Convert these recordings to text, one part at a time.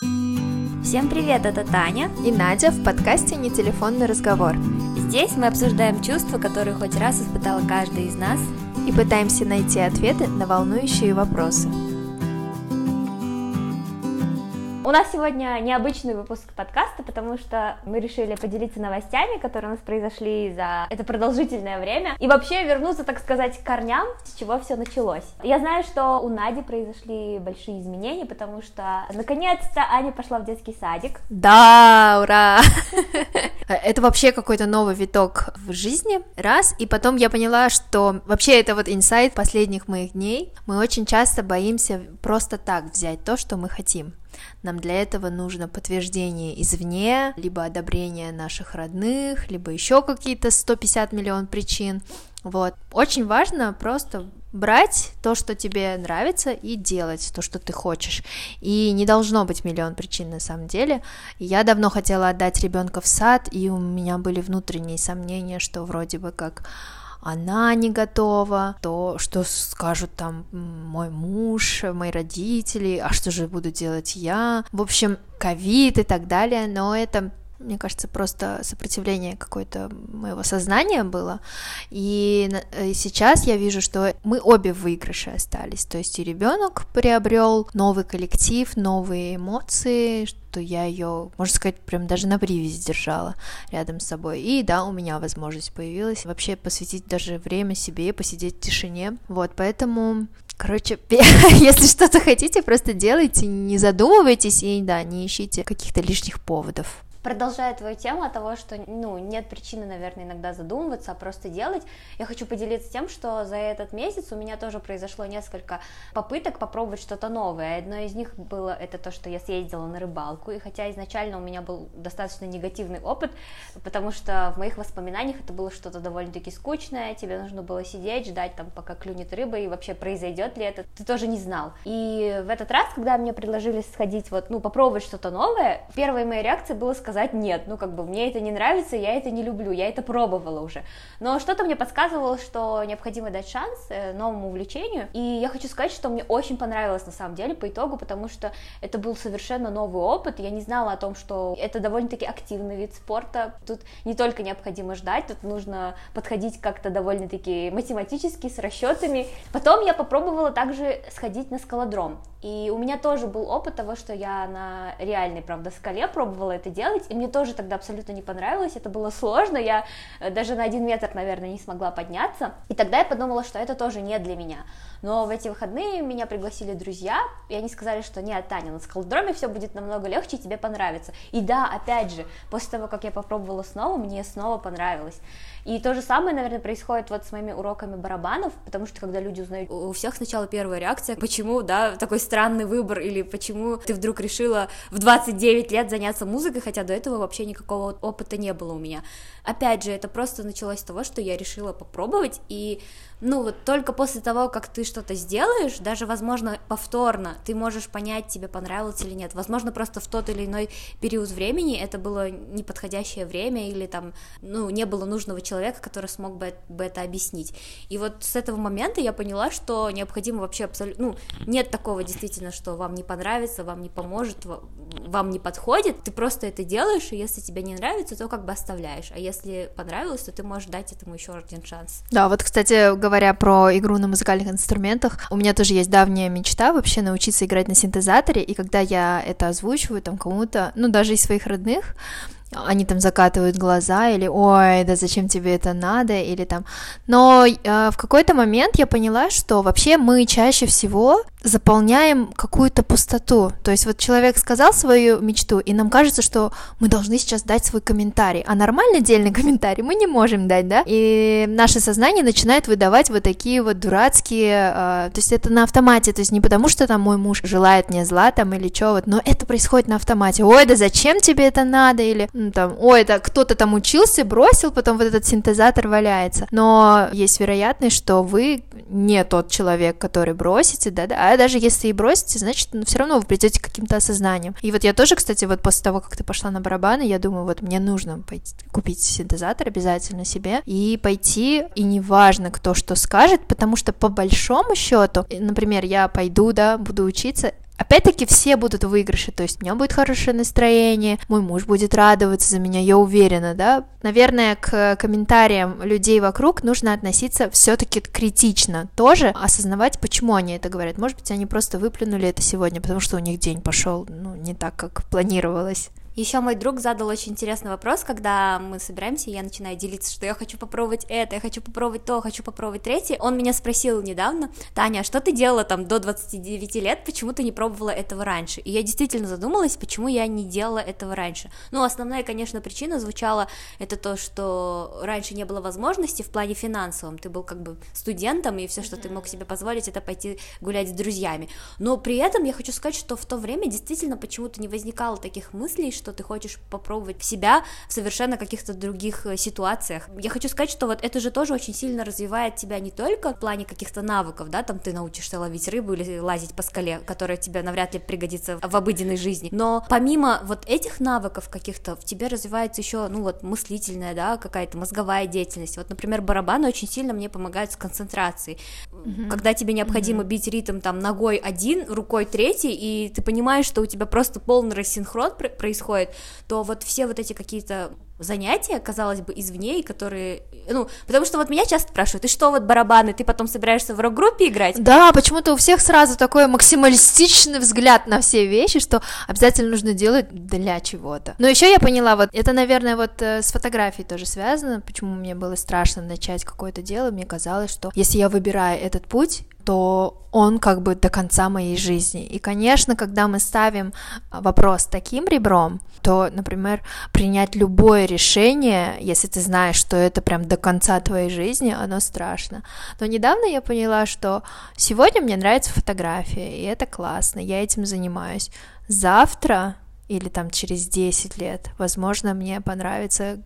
Всем привет, это Таня и Надя в подкасте «Не телефонный разговор». Здесь мы обсуждаем чувства, которые хоть раз испытала каждый из нас и пытаемся найти ответы на волнующие вопросы. У нас сегодня необычный выпуск подкаста, потому что мы решили поделиться новостями, которые у нас произошли за это продолжительное время, и вообще вернуться, так сказать, к корням, с чего все началось. Я знаю, что у Нади произошли большие изменения, потому что наконец-то Аня пошла в детский садик. Да, ура! Это вообще какой-то новый виток в жизни, раз, и потом я поняла, что вообще это вот инсайт последних моих дней. Мы очень часто боимся просто так взять то, что мы хотим. Нам для этого нужно подтверждение извне, либо одобрение наших родных, либо еще какие-то 150 миллион причин. Вот. Очень важно просто брать то, что тебе нравится, и делать то, что ты хочешь. И не должно быть миллион причин на самом деле. Я давно хотела отдать ребенка в сад, и у меня были внутренние сомнения, что вроде бы как она не готова, то что скажут там мой муж, мои родители, а что же буду делать я, в общем, ковид и так далее, но это мне кажется, просто сопротивление какое-то моего сознания было. И, и сейчас я вижу, что мы обе в выигрыше остались. То есть и ребенок приобрел новый коллектив, новые эмоции, что я ее, можно сказать, прям даже на привязи держала рядом с собой. И да, у меня возможность появилась вообще посвятить даже время себе, посидеть в тишине. Вот, поэтому Короче, если что-то хотите, просто делайте, не задумывайтесь и, да, не ищите каких-то лишних поводов. Продолжая твою тему о того, что ну, нет причины, наверное, иногда задумываться, а просто делать, я хочу поделиться тем, что за этот месяц у меня тоже произошло несколько попыток попробовать что-то новое. Одно из них было это то, что я съездила на рыбалку, и хотя изначально у меня был достаточно негативный опыт, потому что в моих воспоминаниях это было что-то довольно-таки скучное, тебе нужно было сидеть, ждать там, пока клюнет рыба, и вообще произойдет ли это, ты тоже не знал. И в этот раз, когда мне предложили сходить, вот, ну, попробовать что-то новое, первой моей реакцией было сказать, сказать нет, ну как бы мне это не нравится, я это не люблю, я это пробовала уже. Но что-то мне подсказывало, что необходимо дать шанс э, новому увлечению, и я хочу сказать, что мне очень понравилось на самом деле по итогу, потому что это был совершенно новый опыт, я не знала о том, что это довольно-таки активный вид спорта, тут не только необходимо ждать, тут нужно подходить как-то довольно-таки математически, с расчетами. Потом я попробовала также сходить на скалодром, и у меня тоже был опыт того, что я на реальной, правда, скале пробовала это делать, делать, и мне тоже тогда абсолютно не понравилось, это было сложно, я э, даже на один метр, наверное, не смогла подняться, и тогда я подумала, что это тоже не для меня. Но в эти выходные меня пригласили друзья, и они сказали, что нет, Таня, на скалодроме все будет намного легче, тебе понравится. И да, опять же, после того, как я попробовала снова, мне снова понравилось. И то же самое, наверное, происходит вот с моими уроками барабанов, потому что когда люди узнают, у всех сначала первая реакция, почему, да, такой странный выбор, или почему ты вдруг решила в 29 лет заняться музыкой, хотя до этого вообще никакого опыта не было у меня. Опять же, это просто началось с того, что я решила попробовать, и ну вот только после того, как ты что-то сделаешь, даже, возможно, повторно, ты можешь понять, тебе понравилось или нет. Возможно, просто в тот или иной период времени это было неподходящее время или там, ну, не было нужного человека, который смог бы, бы это объяснить. И вот с этого момента я поняла, что необходимо вообще абсолютно, ну, нет такого действительно, что вам не понравится, вам не поможет, вам не подходит, ты просто это делаешь, и если тебе не нравится, то как бы оставляешь, а если понравилось, то ты можешь дать этому еще один шанс. Да, вот, кстати, говоря про игру на музыкальных инструментах, у меня тоже есть давняя мечта вообще научиться играть на синтезаторе, и когда я это озвучиваю там кому-то, ну, даже из своих родных, они там закатывают глаза или ой, да зачем тебе это надо или там. Но э, в какой-то момент я поняла, что вообще мы чаще всего заполняем какую-то пустоту. То есть вот человек сказал свою мечту, и нам кажется, что мы должны сейчас дать свой комментарий, а нормальный отдельный комментарий мы не можем дать, да? И наше сознание начинает выдавать вот такие вот дурацкие, э, то есть это на автомате, то есть не потому, что там мой муж желает мне зла там или что, вот, но это происходит на автомате. Ой, да зачем тебе это надо? Или ну, там, ой, это кто-то там учился, бросил, потом вот этот синтезатор валяется. Но есть вероятность, что вы не тот человек, который бросите, да, да, даже если и бросите, значит, ну, все равно вы придете к каким-то осознаниям. И вот я тоже, кстати, вот после того, как ты пошла на барабаны, я думаю, вот мне нужно пойти купить синтезатор обязательно себе и пойти, и неважно, кто что скажет, потому что по большому счету, например, я пойду, да, буду учиться, опять-таки все будут в выигрыше, то есть у меня будет хорошее настроение, мой муж будет радоваться за меня, я уверена, да. Наверное, к комментариям людей вокруг нужно относиться все-таки критично, тоже осознавать, почему они это говорят. Может быть, они просто выплюнули это сегодня, потому что у них день пошел, ну, не так, как планировалось. Еще мой друг задал очень интересный вопрос, когда мы собираемся, я начинаю делиться, что я хочу попробовать это, я хочу попробовать то, хочу попробовать третье. Он меня спросил недавно, Таня, а что ты делала там до 29 лет, почему ты не пробовала этого раньше? И я действительно задумалась, почему я не делала этого раньше. Ну, основная, конечно, причина звучала, это то, что раньше не было возможности в плане финансовом, ты был как бы студентом, и все, что ты мог себе позволить, это пойти гулять с друзьями. Но при этом я хочу сказать, что в то время действительно почему-то не возникало таких мыслей, что что ты хочешь попробовать себя в совершенно каких-то других э, ситуациях. Я хочу сказать, что вот это же тоже очень сильно развивает тебя не только в плане каких-то навыков, да, там ты научишься ловить рыбу или лазить по скале, которая тебе навряд ли пригодится в обыденной жизни, но помимо вот этих навыков каких-то в тебе развивается еще, ну вот, мыслительная, да, какая-то мозговая деятельность. Вот, например, барабаны очень сильно мне помогают с концентрацией. Mm-hmm. Когда тебе необходимо mm-hmm. бить ритм там ногой один, рукой третий, и ты понимаешь, что у тебя просто полный рассинхрон происходит, происходит, то вот все вот эти какие-то занятия, казалось бы, извне, которые, ну, потому что вот меня часто спрашивают, и что вот барабаны, ты потом собираешься в рок-группе играть? Да, почему-то у всех сразу такой максималистичный взгляд на все вещи, что обязательно нужно делать для чего-то. Но еще я поняла, вот это, наверное, вот э, с фотографией тоже связано, почему мне было страшно начать какое-то дело, мне казалось, что если я выбираю этот путь, то он как бы до конца моей жизни. И, конечно, когда мы ставим вопрос таким ребром, то, например, принять любое решение, если ты знаешь, что это прям до конца твоей жизни, оно страшно. Но недавно я поняла, что сегодня мне нравится фотография, и это классно, я этим занимаюсь. Завтра или там через 10 лет, возможно, мне понравится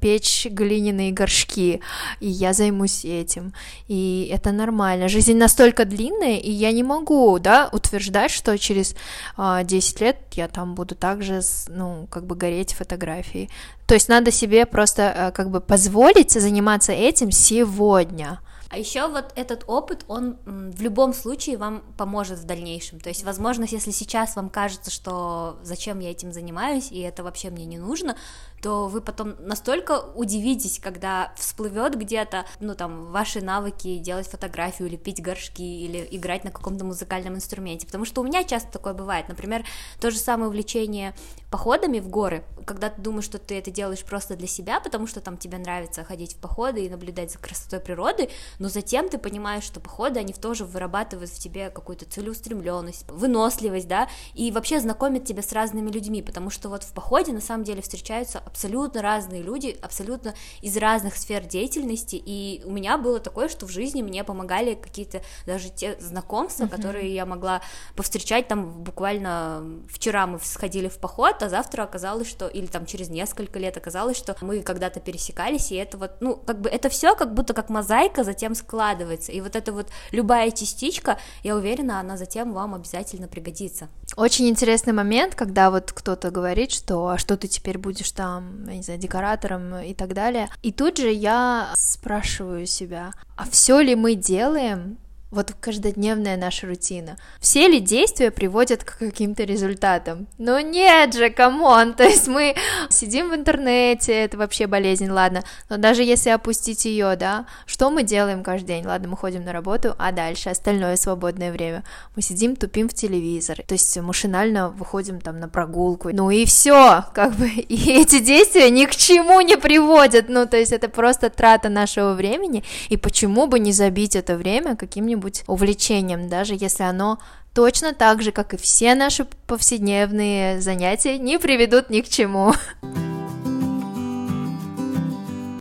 печь глиняные горшки, и я займусь этим, и это нормально. Жизнь настолько длинная, и я не могу, да, утверждать, что через а, 10 лет я там буду также, ну, как бы гореть фотографией. То есть надо себе просто а, как бы позволить заниматься этим сегодня. А еще вот этот опыт, он в любом случае вам поможет в дальнейшем. То есть, возможно, если сейчас вам кажется, что зачем я этим занимаюсь, и это вообще мне не нужно, то вы потом настолько удивитесь, когда всплывет где-то, ну там, ваши навыки делать фотографию, или пить горшки, или играть на каком-то музыкальном инструменте, потому что у меня часто такое бывает, например, то же самое увлечение походами в горы, когда ты думаешь, что ты это делаешь просто для себя, потому что там тебе нравится ходить в походы и наблюдать за красотой природы, но затем ты понимаешь, что походы, они тоже вырабатывают в тебе какую-то целеустремленность, выносливость, да, и вообще знакомят тебя с разными людьми, потому что вот в походе на самом деле встречаются абсолютно разные люди, абсолютно из разных сфер деятельности, и у меня было такое, что в жизни мне помогали какие-то даже те знакомства, uh-huh. которые я могла повстречать там буквально вчера мы сходили в поход, а завтра оказалось, что или там через несколько лет оказалось, что мы когда-то пересекались, и это вот, ну, как бы это все как будто как мозаика затем складывается, и вот эта вот любая частичка, я уверена, она затем вам обязательно пригодится. Очень интересный момент, когда вот кто-то говорит, что а что ты теперь будешь там, я не знаю, декоратором и так далее. И тут же я спрашиваю себя, а все ли мы делаем вот каждодневная наша рутина. Все ли действия приводят к каким-то результатам? Ну нет же, come on, то есть мы сидим в интернете, это вообще болезнь, ладно, но даже если опустить ее, да, что мы делаем каждый день? Ладно, мы ходим на работу, а дальше остальное свободное время. Мы сидим, тупим в телевизор, то есть машинально выходим там на прогулку, ну и все, как бы, и эти действия ни к чему не приводят, ну то есть это просто трата нашего времени, и почему бы не забить это время каким-нибудь каким-нибудь увлечением, даже если оно точно так же, как и все наши повседневные занятия, не приведут ни к чему.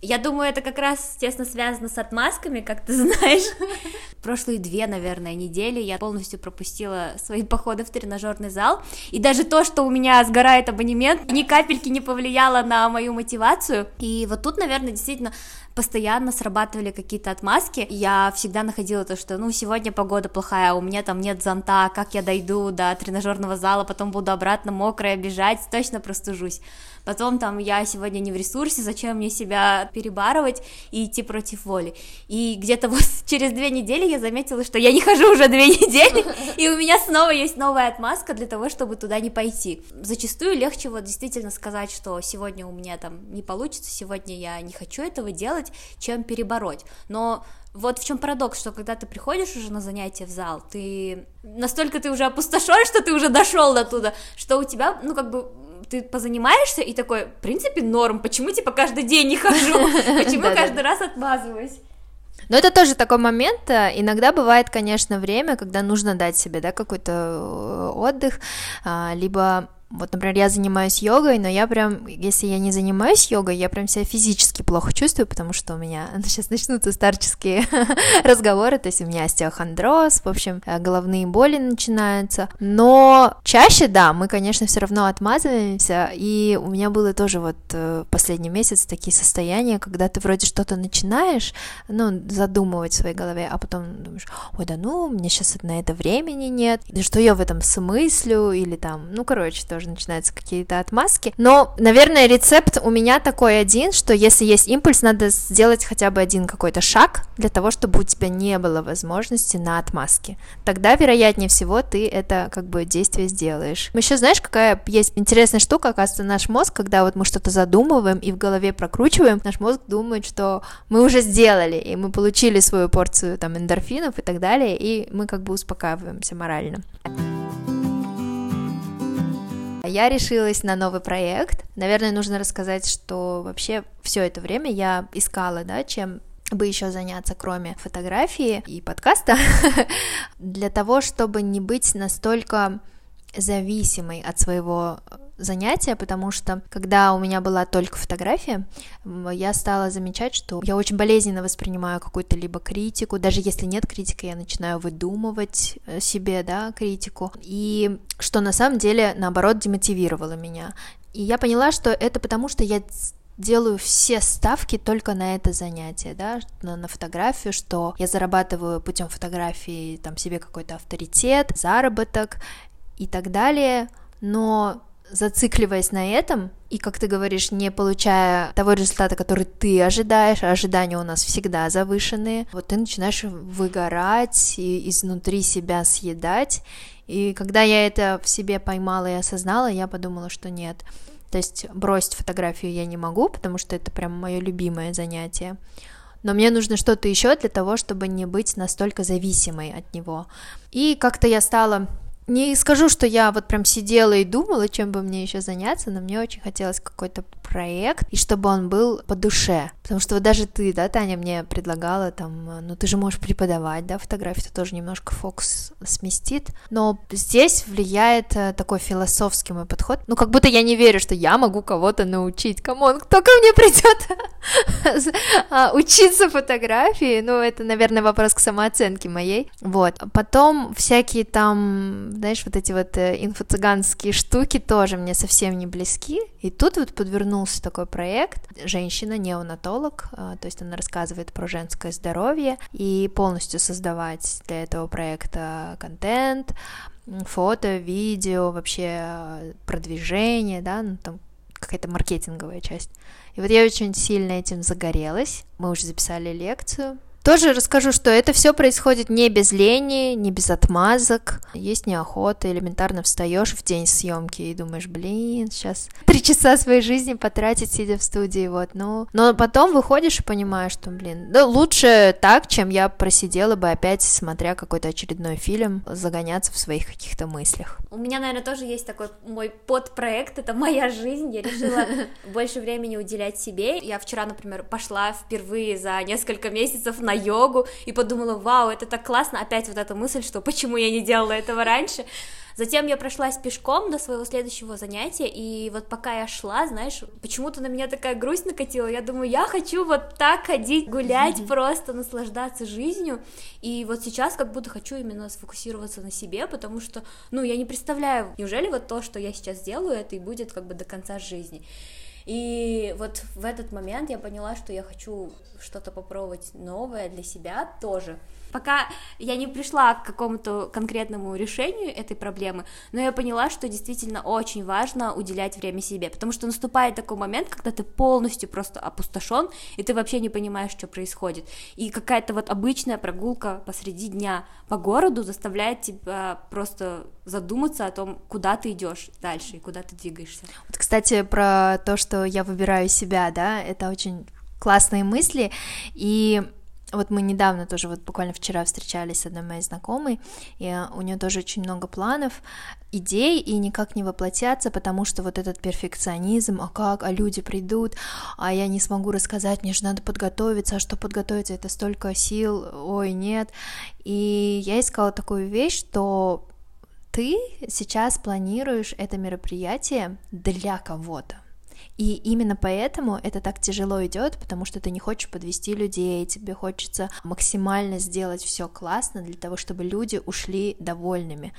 Я думаю, это как раз тесно связано с отмазками, как ты знаешь. Прошлые две, наверное, недели я полностью пропустила свои походы в тренажерный зал, и даже то, что у меня сгорает абонемент, ни капельки не повлияло на мою мотивацию. И вот тут, наверное, действительно постоянно срабатывали какие-то отмазки, я всегда находила то, что, ну, сегодня погода плохая, у меня там нет зонта, как я дойду до тренажерного зала, потом буду обратно мокрая бежать, точно простужусь потом там я сегодня не в ресурсе, зачем мне себя перебарывать и идти против воли. И где-то вот через две недели я заметила, что я не хожу уже две недели, и у меня снова есть новая отмазка для того, чтобы туда не пойти. Зачастую легче вот действительно сказать, что сегодня у меня там не получится, сегодня я не хочу этого делать, чем перебороть. Но вот в чем парадокс, что когда ты приходишь уже на занятие в зал, ты настолько ты уже опустошен, что ты уже дошел до туда, что у тебя, ну как бы ты позанимаешься и такой, в принципе, норм, почему, типа, каждый день не хожу, почему каждый раз отмазываюсь? Но это тоже такой момент. Э, иногда бывает, конечно, время, когда нужно дать себе да, какой-то э, отдых, а, либо вот, например, я занимаюсь йогой, но я прям, если я не занимаюсь йогой, я прям себя физически плохо чувствую, потому что у меня сейчас начнутся старческие разговоры, то есть у меня остеохондроз, в общем, э, головные боли начинаются. Но чаще, да, мы, конечно, все равно отмазываемся, и у меня было тоже вот э, последний месяц такие состояния, когда ты вроде что-то начинаешь, ну, задумывать в своей голове, а потом думаешь, ой, да ну, мне сейчас на это времени нет, да что я в этом смыслю, или там, ну, короче, то тоже начинаются какие-то отмазки. Но, наверное, рецепт у меня такой один, что если есть импульс, надо сделать хотя бы один какой-то шаг для того, чтобы у тебя не было возможности на отмазки. Тогда, вероятнее всего, ты это как бы действие сделаешь. Еще знаешь, какая есть интересная штука, оказывается, наш мозг, когда вот мы что-то задумываем и в голове прокручиваем, наш мозг думает, что мы уже сделали, и мы получили свою порцию там эндорфинов и так далее, и мы как бы успокаиваемся морально. Я решилась на новый проект. Наверное, нужно рассказать, что вообще все это время я искала, да, чем бы еще заняться, кроме фотографии и подкаста, для того, чтобы не быть настолько зависимой от своего занятия, потому что когда у меня была только фотография, я стала замечать, что я очень болезненно воспринимаю какую-то либо критику, даже если нет критики, я начинаю выдумывать э, себе, да, критику, и что на самом деле, наоборот, демотивировало меня. И я поняла, что это потому, что я делаю все ставки только на это занятие, да, на, на фотографию, что я зарабатываю путем фотографии там себе какой-то авторитет, заработок и так далее, но зацикливаясь на этом, и, как ты говоришь, не получая того результата, который ты ожидаешь, а ожидания у нас всегда завышенные, вот ты начинаешь выгорать и изнутри себя съедать. И когда я это в себе поймала и осознала, я подумала, что нет. То есть бросить фотографию я не могу, потому что это прям мое любимое занятие. Но мне нужно что-то еще для того, чтобы не быть настолько зависимой от него. И как-то я стала не скажу, что я вот прям сидела и думала, чем бы мне еще заняться, но мне очень хотелось какой-то проект, и чтобы он был по душе. Потому что вот даже ты, да, Таня, мне предлагала там, ну ты же можешь преподавать, да, фотографию, это тоже немножко фокус сместит. Но здесь влияет э, такой философский мой подход. Ну, как будто я не верю, что я могу кого-то научить. Come on, кто ко мне придет а, учиться фотографии? Ну, это, наверное, вопрос к самооценке моей. Вот. Потом всякие там знаешь, вот эти вот э, инфо-цыганские штуки тоже мне совсем не близки. И тут вот подвернулся такой проект. Женщина, неонатолог, э, то есть она рассказывает про женское здоровье и полностью создавать для этого проекта контент, фото, видео, вообще э, продвижение, да, ну там какая-то маркетинговая часть. И вот я очень сильно этим загорелась. Мы уже записали лекцию, тоже расскажу, что это все происходит не без лени, не без отмазок. Есть неохота, элементарно встаешь в день съемки и думаешь, блин, сейчас три часа своей жизни потратить, сидя в студии, вот, ну. Но потом выходишь и понимаешь, что, блин, да лучше так, чем я просидела бы опять, смотря какой-то очередной фильм, загоняться в своих каких-то мыслях. У меня, наверное, тоже есть такой мой подпроект, это моя жизнь, я решила больше времени уделять себе. Я вчера, например, пошла впервые за несколько месяцев на йогу и подумала, вау, это так классно, опять вот эта мысль, что почему я не делала этого раньше. Затем я прошлась пешком до своего следующего занятия, и вот пока я шла, знаешь, почему-то на меня такая грусть накатила, я думаю, я хочу вот так ходить, гулять, просто наслаждаться жизнью, и вот сейчас как будто хочу именно сфокусироваться на себе, потому что, ну, я не представляю, неужели вот то, что я сейчас делаю, это и будет как бы до конца жизни. И вот в этот момент я поняла, что я хочу что-то попробовать новое для себя тоже. Пока я не пришла к какому-то конкретному решению этой проблемы, но я поняла, что действительно очень важно уделять время себе, потому что наступает такой момент, когда ты полностью просто опустошен, и ты вообще не понимаешь, что происходит. И какая-то вот обычная прогулка посреди дня по городу заставляет тебя просто задуматься о том, куда ты идешь дальше и куда ты двигаешься. Вот, кстати, про то, что я выбираю себя, да, это очень классные мысли, и вот мы недавно тоже, вот буквально вчера встречались с одной моей знакомой, и у нее тоже очень много планов, идей, и никак не воплотятся, потому что вот этот перфекционизм, а как, а люди придут, а я не смогу рассказать, мне же надо подготовиться, а что подготовиться, это столько сил, ой, нет. И я искала такую вещь, что ты сейчас планируешь это мероприятие для кого-то. И именно поэтому это так тяжело идет, потому что ты не хочешь подвести людей, тебе хочется максимально сделать все классно для того, чтобы люди ушли довольными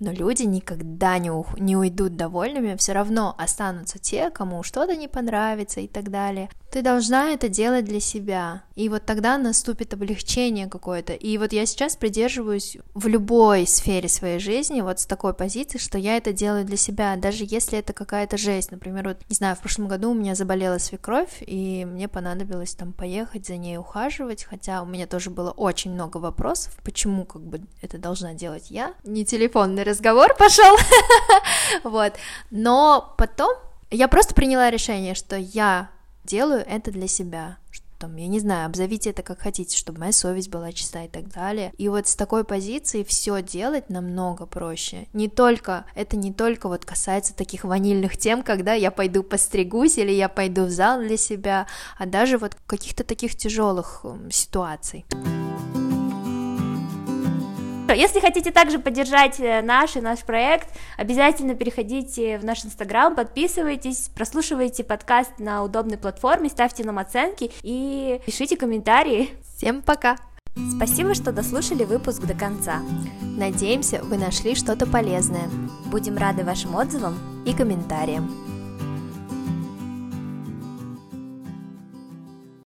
но люди никогда не, ух- не уйдут довольными, все равно останутся те, кому что-то не понравится и так далее. Ты должна это делать для себя, и вот тогда наступит облегчение какое-то. И вот я сейчас придерживаюсь в любой сфере своей жизни вот с такой позиции, что я это делаю для себя, даже если это какая-то жесть. Например, вот, не знаю, в прошлом году у меня заболела свекровь, и мне понадобилось там поехать за ней ухаживать, хотя у меня тоже было очень много вопросов, почему как бы это должна делать я, не телефонный разговор пошел, вот, но потом я просто приняла решение, что я делаю это для себя, там, я не знаю, обзовите это как хотите, чтобы моя совесть была чиста и так далее. И вот с такой позиции все делать намного проще. Не только, это не только вот касается таких ванильных тем, когда я пойду постригусь или я пойду в зал для себя, а даже вот каких-то таких тяжелых ситуаций. Если хотите также поддержать э, наш и наш проект, обязательно переходите в наш инстаграм, подписывайтесь, прослушивайте подкаст на удобной платформе, ставьте нам оценки и пишите комментарии. Всем пока! Спасибо, что дослушали выпуск до конца. Надеемся, вы нашли что-то полезное. Будем рады вашим отзывам и комментариям.